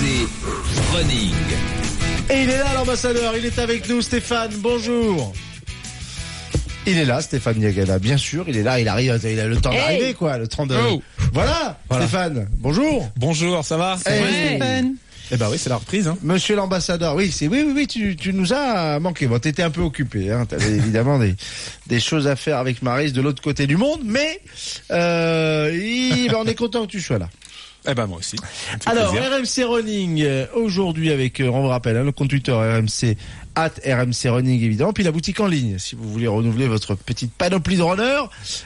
Running. Et il est là l'ambassadeur, il est avec nous Stéphane, bonjour. Il est là, Stéphane Niagana, bien sûr, il est là, il arrive, il a le temps d'arriver quoi, le temps de... Oh. Voilà, Voilà. Stéphane, bonjour. Bonjour, ça va? Hey. Eh ben oui, c'est la reprise. Hein. Monsieur l'ambassadeur, oui, c'est oui, oui, oui, tu, tu nous as manqué. Bon, t'étais un peu occupé, hein. T'avais évidemment des, des choses à faire avec Maris de l'autre côté du monde, mais euh, il- ben, on est content que tu sois là. Eh ben moi aussi. Alors, plaisir. RMC Running, euh, aujourd'hui avec, euh, on vous rappelle, hein, le compte Twitter RMC, at RMC Running évidemment, puis la boutique en ligne, si vous voulez renouveler votre petite panoplie de runners,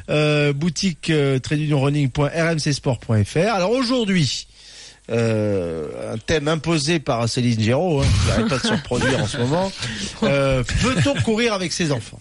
euh, boutique euh, running.rmcsport.fr. Alors aujourd'hui, euh, un thème imposé par Céline Géraud, hein, qui n'arrête pas de se reproduire en ce moment. Euh, Peut-on courir avec ses enfants?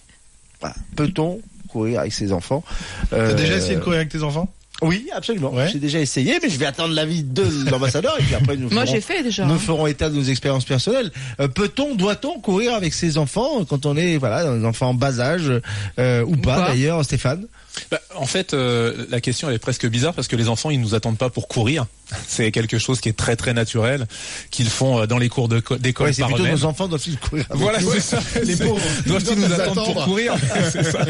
Voilà. Peut-on courir avec ses enfants? T'as Euh, déjà essayé de courir avec tes enfants? Oui, absolument. Ouais. J'ai déjà essayé, mais je vais attendre l'avis de l'ambassadeur et puis après nous Moi ferons- j'ai fait déjà. nous ferons état de nos expériences personnelles. Euh, Peut-on, doit-on courir avec ses enfants quand on est voilà des enfants en bas âge euh, ou pas pas. d'ailleurs, Stéphane? Bah, en fait, euh, la question elle est presque bizarre parce que les enfants ils nous attendent pas pour courir. C'est quelque chose qui est très très naturel qu'ils font euh, dans les cours d'école Ouais, c'est par plutôt nos enfants doivent-ils courir. Voilà, c'est ça. Les pauvres. Doivent-ils Ils nous attendre pour courir C'est ça.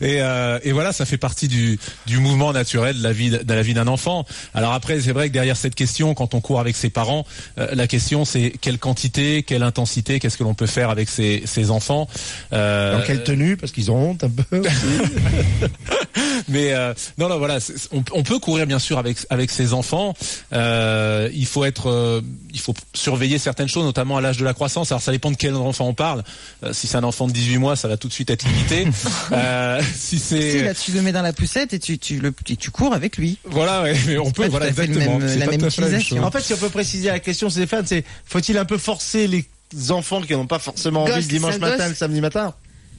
Et, euh, et voilà, ça fait partie du, du mouvement naturel de la vie de la vie d'un enfant. Alors après, c'est vrai que derrière cette question, quand on court avec ses parents, euh, la question c'est quelle quantité, quelle intensité, qu'est-ce que l'on peut faire avec ses, ses enfants. Euh, Dans quelle tenue Parce qu'ils ont honte un peu. mais euh, non, non, voilà, on, on peut courir bien sûr avec avec ses enfants. Euh, il faut être, euh, il faut surveiller certaines choses, notamment à l'âge de la croissance. Alors ça dépend de quel enfant on parle. Euh, si c'est un enfant de 18 mois, ça va tout de suite être limité. euh, si Si, c'est là, tu le mets dans la poussette et tu, tu, le, et tu cours avec lui. voilà, ouais, mais on peut, voilà, exactement. même- la même utilisation. chose. en fait, si on peut préciser la question, Stéphane, c'est faut-il un peu forcer les enfants qui n'ont pas forcément envie dimanche matin, le samedi matin,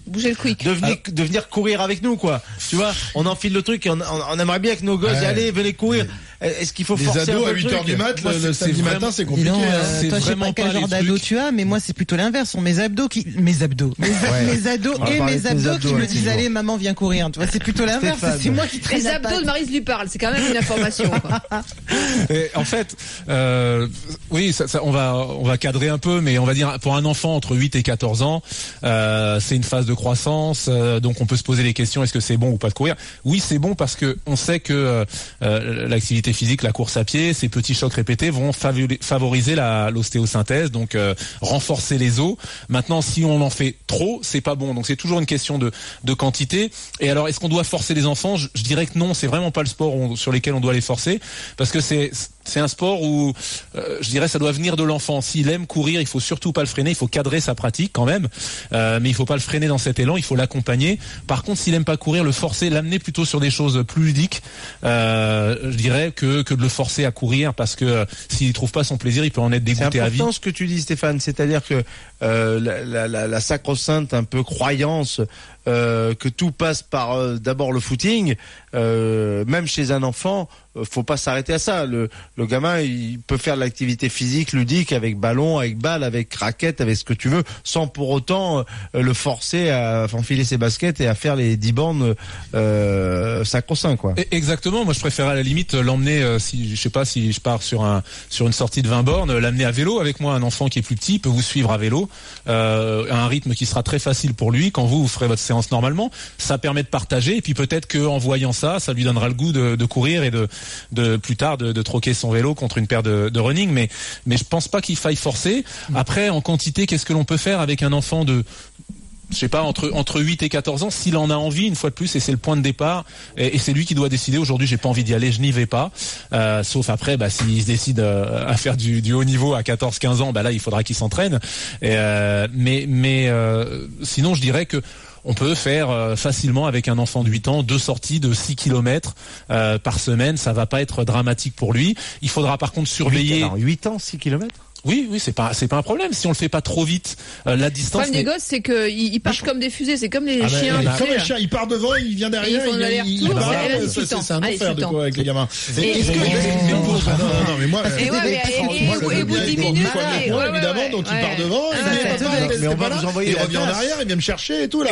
Bouger le quick. de venir, de venir courir avec nous, quoi. Tu vois, on enfile le truc et on, on- on aimerait bien que nos gosses, Ouais. allez, venez courir. Est-ce qu'il faut Les forcer un ados peu à le 8h truc du mat, Moi, le, samedi vraiment- matin, c'est compliqué. donc, hein. euh, c'est toi, je sais pas quel genre d'ado tu as, mais moi, c'est plutôt l'inverse. Sont mes abdos qui, mes abdos, mes, mes ados et mes abdos abdos, qui me ouais, disent, allez, maman, viens courir. Tu vois, c'est plutôt l'inverse. C'est moi qui traîne Les abdos de Marise lui parle, c'est quand même une information. quoi. Et en fait, euh, oui, ça, ça, on va on va cadrer un peu, mais on va dire pour un enfant entre 8 et 14 ans, euh, c'est une phase de croissance, euh, donc on peut se poser les questions est-ce que c'est bon ou pas de courir? Oui, c'est bon parce que on sait que euh, euh, physique, la course à pied, ces petits chocs répétés vont favori- favoriser l'ostéosynthèse, donc euh, renforcer les os. Maintenant, si on en fait trop, c'est pas bon. Donc c'est toujours une question de de quantité. Et alors, est-ce qu'on doit forcer les enfants? Je, dirais que non, c'est vraiment pas le sport sur lequel on doit les forcer, parce que c'est c'est un sport où euh, je dirais ça doit venir de l'enfant. S'il aime courir, il faut surtout pas le freiner, il faut cadrer sa pratique quand même, euh, mais il faut pas le freiner dans cet élan, il faut l'accompagner. Par contre, s'il aime pas courir, le forcer, l'amener plutôt sur des choses plus ludiques, euh, je dirais que que de le forcer à courir, parce que s'il trouve pas son plaisir, il peut en être C'est dégoûté à vie. important ce que tu dis, Stéphane. C'est-à-dire que la, la, la, la sacro-sainte un peu croyance euh, que tout passe par euh, d'abord le footing, euh, même chez un enfant, faut pas s'arrêter à ça. Le, gamin, il peut faire de l'activité physique ludique avec ballon, avec balle, avec raquette, avec ce que tu veux, sans pour autant le forcer à enfiler ses baskets et à faire les 10 bornes euh, sacro-saint, quoi. Exactement. Moi, je préfère à la limite l'emmener, euh, si je sais pas si je pars sur un sur une sortie de 20 bornes, l'amener à vélo avec moi. Un enfant qui est plus petit peut vous suivre à vélo à un rythme qui sera très facile pour lui quand vous vous ferez votre séance normalement. Ça permet de partager et puis peut-être que en voyant ça, ça lui donnera le goût de, courir et de plus tard de, troquer son vélo contre une paire de, running. Mais je pense pas qu'il faille forcer. Après, en quantité, qu'est-ce que l'on peut faire avec un enfant de je sais pas, entre, entre 8 et 14 ans, s'il en a envie, une fois de plus, et c'est le point de départ, et, c'est lui qui doit décider, aujourd'hui j'ai pas envie d'y aller, je n'y vais pas, euh, sauf après, bah, s'il se décide euh, à faire du, haut niveau à 14-15 ans, bah là il faudra qu'il s'entraîne, euh, mais, sinon je dirais que on peut faire euh, facilement avec un enfant de 8 ans deux sorties de 6 km par semaine, ça va pas être dramatique pour lui. Il faudra par contre surveiller 8, 8 ans, 6 km Oui, oui, c'est pas, c'est pas un problème. Si on le fait pas trop vite, euh, la Le distance. problème des gosses, c'est qu'ils ils partent comme des fusées. C'est comme les Ah ben, chiens. il- tu comme les chiens, il part devant, il vient derrière, Et ils font il, l'aller-retour, il, il c'est- le un enfer de le quoi avec les gamins. Et- Est-ce que Ah, non, non, mais moi, Et au bout de il 10 faut minutes, fois ouais, le point, ouais, évidemment, donc il part devant, il pas là il revient en arrière, il vient me chercher et tout là.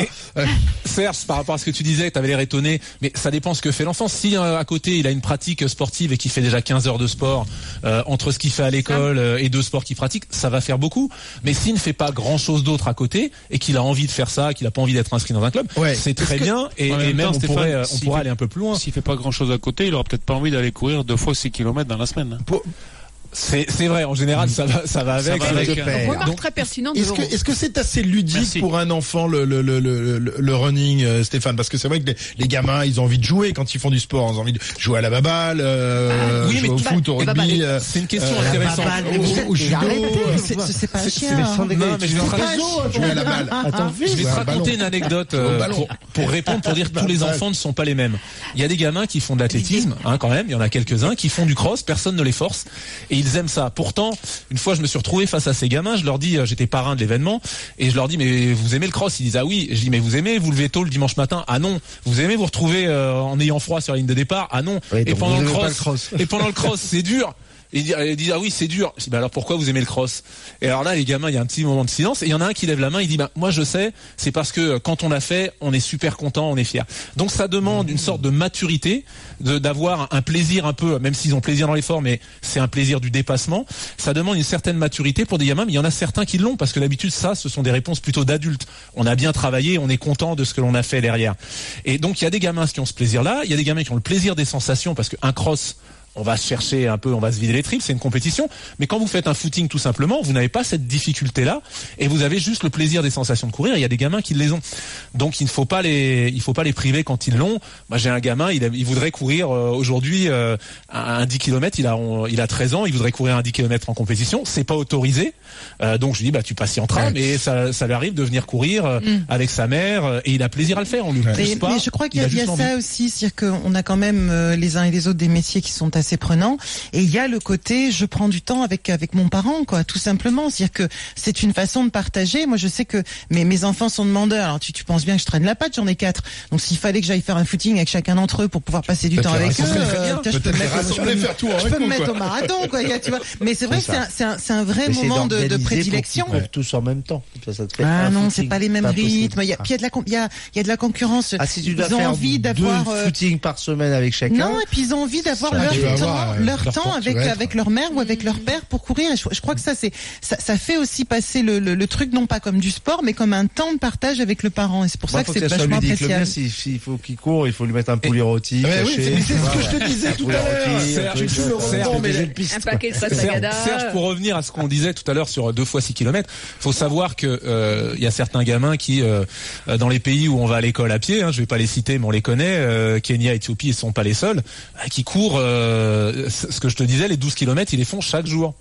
Serge, par rapport à ce que tu disais, tu avais l'air étonné, mais ça dépend ce que fait l'enfant. Si euh, à côté il a une pratique sportive et qu'il fait déjà 15 heures de sport euh, entre ce qu'il fait à l'école et deux sports qu'il pratique, ça va faire beaucoup. Mais s'il ne fait pas grand chose d'autre à côté et qu'il a envie de faire ça, qu'il a pas envie d'être inscrit dans un club, Ouais. c'est très bien et, même et même temps, on Stéphane, pourrait, on s'il pourrait fait- aller un peu plus loin. S'il fait pas grand chose à côté, il aura peut-être pas envie d'aller courir deux fois 6 km dans la semaine. C'est c'est vrai, en général ça va ça va avec. va c'est- avec, c'est-. Remarque Donc, très pertinente. Est-ce que est-ce que c'est assez ludique Merci. pour un enfant le le le le, le- running euh, Stéphane? Parce que c'est vrai que les, les gamins ils ont envie de jouer quand ils font du sport ils ont envie de jouer à la baballe euh, Ah, oui, mais jouer au foot au rugby euh, C'est une question euh, intéressante. baballe, au- vous au- au êtes- judo, euh, c'est- pas un chien. hein. Non, mais je vais jouer à la balle Attends, Je vais te raconter une anecdote pour, répondre, pour dire que tous les enfants ne sont pas les mêmes. Il y a des gamins qui font de l'athlétisme, hein, quand même, il y en a quelques-uns, qui font du cross, personne ne les force, et ils aiment ça. Pourtant, une fois je me suis retrouvé face à ces gamins, je leur dis, euh, j'étais parrain de l'événement, et je leur dis, mais vous aimez le cross? Ils disent, ah oui. Je dis, mais vous aimez vous lever tôt le dimanche matin? Ah non. Vous aimez vous retrouver euh, en ayant froid sur la ligne de départ? Ah non. Oui, et pendant le cross. et pendant le cross, c'est dur. Ils disent, ah oui c'est dur. Bah alors pourquoi vous aimez le cross? Et alors là les gamins il y a un petit moment de silence et il y en a un qui lève la main il dit bah moi je sais c'est parce que euh, quand on l'a fait on est super content on est fier. Donc ça demande une sorte de maturité d'avoir un plaisir un peu même s'ils ont plaisir dans l'effort mais c'est un plaisir du dépassement. Ça demande une certaine maturité pour des gamins mais il y en a certains qui l'ont parce que d'habitude ça ce sont des réponses plutôt d'adultes. On a bien travaillé on est content de ce que l'on a fait derrière. Et donc il y a des gamins qui ont ce plaisir là il y a des gamins qui ont le plaisir des sensations parce qu'un cross on va se chercher un peu, on va se vider les tripes, c'est une compétition. Mais quand vous faites un footing tout simplement, vous n'avez pas cette difficulté-là et vous avez juste le plaisir des sensations de courir. Il y a des gamins qui les ont. Donc il ne faut pas les, il faut pas les priver quand ils l'ont. Moi j'ai un gamin, il, a- il voudrait courir euh, aujourd'hui euh, un, un 10 km, il a, on- il a 13 ans, il voudrait courir un 10 km en compétition. C'est pas autorisé. Euh, donc je lui dis bah tu patienteras, Ouais. mais ça, ça lui arrive de venir courir euh, avec sa mère euh, et il a plaisir à le faire. On lui pousse Mais, pas. mais je crois qu'il y a, il y ça aussi, c'est-à-dire qu'on a quand même euh, les uns et les autres des métiers qui sont assez prenants, et il y a le côté je prends du temps avec avec mon parent, quoi, tout simplement. C'est-à-dire que c'est une façon de partager. Moi, je sais que mes mes enfants sont demandeurs. Alors tu, tu penses bien que je traîne la patte, j'en ai quatre. Donc s'il fallait que j'aille faire un footing avec chacun d'entre eux pour pouvoir passer du temps avec eux, euh, putain, je peux me mettre, je rassembler, peux me- faire tout avec je peux nous, me mettre quoi. au marathon, quoi. il y a- Tu vois. Mais c'est vrai que C'est un, c'est un, c'est un vrai moment de, de pour prédilection. peuvent tous en même temps. Ça, ça te fait Ah non, footing. c'est pas les mêmes rythmes. Il y a, puis il y a de la, il y a, il y a de la concurrence. Ah, si tu dois ils ont faire envie d'avoir. euh, footings par semaine avec chacun. non, et puis ils ont envie d'avoir leur euh, leur leur temps avec avec leur mère ou avec leur père pour courir. Et je, je crois que ça c'est ça, ça fait aussi passer le, le, le truc non pas comme du sport, mais comme un temps de partage avec le parent. Et c'est pour Moi, ça que c'est vachement appréciable. s'il faut qu'il court, il faut lui mettre un poulet rôti. Oui, c'est ce que je te disais tout à l'heure. Serge, euh, pour revenir à ce qu'on disait tout à l'heure sur deux fois 6 km, faut savoir que euh, il y a certains gamins qui, euh, euh, dans les pays où on va à l'école à pied, hein, je vais pas les citer, mais on les connaît, euh, Kenya, Éthiopie, ils sont pas les seuls, euh, qui courent, euh, c- ce que je te disais, les 12 km, ils les font chaque jour.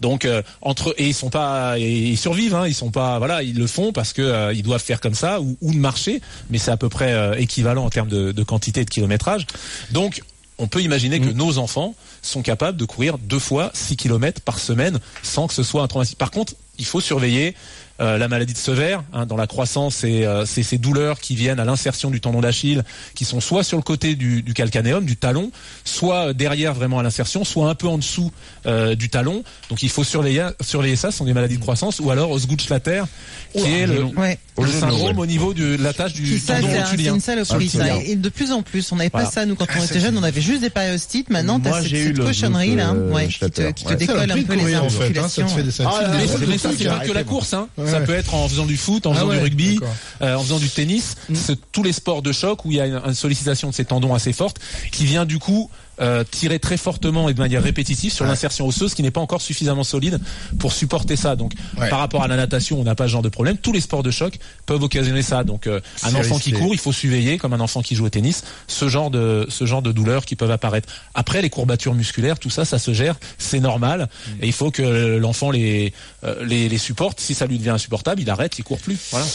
Donc euh, entre et ils sont pas et ils survivent hein, ils sont pas voilà ils le font parce que euh, ils doivent faire comme ça ou, ou marcher mais c'est à peu près euh, équivalent en termes de, de quantité et de kilométrage donc on peut imaginer que nos enfants sont capables de courir deux fois 6 km par semaine sans que ce soit un traumatisme. Par contre, il faut surveiller euh, la maladie de Sever. Hein, dans la croissance, c'est euh, c'est ces douleurs qui viennent à l'insertion du tendon d'Achille, qui sont soit sur le côté du, du calcanéum, du talon, soit derrière vraiment à l'insertion, soit un peu en dessous euh, du talon. Donc il faut surveiller, surveiller ça. Ce sont des maladies de croissance, ou alors Osgood-Schlatter, qui est le, Ouais. Le genou, syndrome au niveau de la tâche du ça, tendon un- c'est rotulien. une saloperie, ça. Rotulien. Et de plus en plus, on n'avait pas ça, nous, quand Ah, on était jeunes, on avait juste des périostites. Maintenant, Moi, t'as cette, j'ai eu cette le cochonnerie, là, euh, qui te, décolle un peu les hein, articulations. Ah, Mais, mais ça, c'est pas que la course, hein. Ça peut être en faisant du foot, en Ah faisant du rugby, euh, en faisant du tennis. C'est tous les sports de choc où il y a une, une sollicitation de ces tendons assez forte qui vient du coup euh, tirer très fortement et de manière répétitive sur Ouais. l'insertion osseuse qui n'est pas encore suffisamment solide pour supporter ça. Donc, Ouais. par rapport à la natation, on n'a pas ce genre de problème. Tous les sports de choc peuvent occasionner ça. Donc, euh, un enfant qui court, il faut surveiller, comme un enfant qui joue au tennis, ce genre de ce genre de douleurs qui peuvent apparaître. Après, les courbatures musculaires, tout ça, ça se gère, c'est normal. Et il faut que l'enfant les, euh, les les supporte. Si ça lui devient insupportable, il arrête, il court plus. Voilà.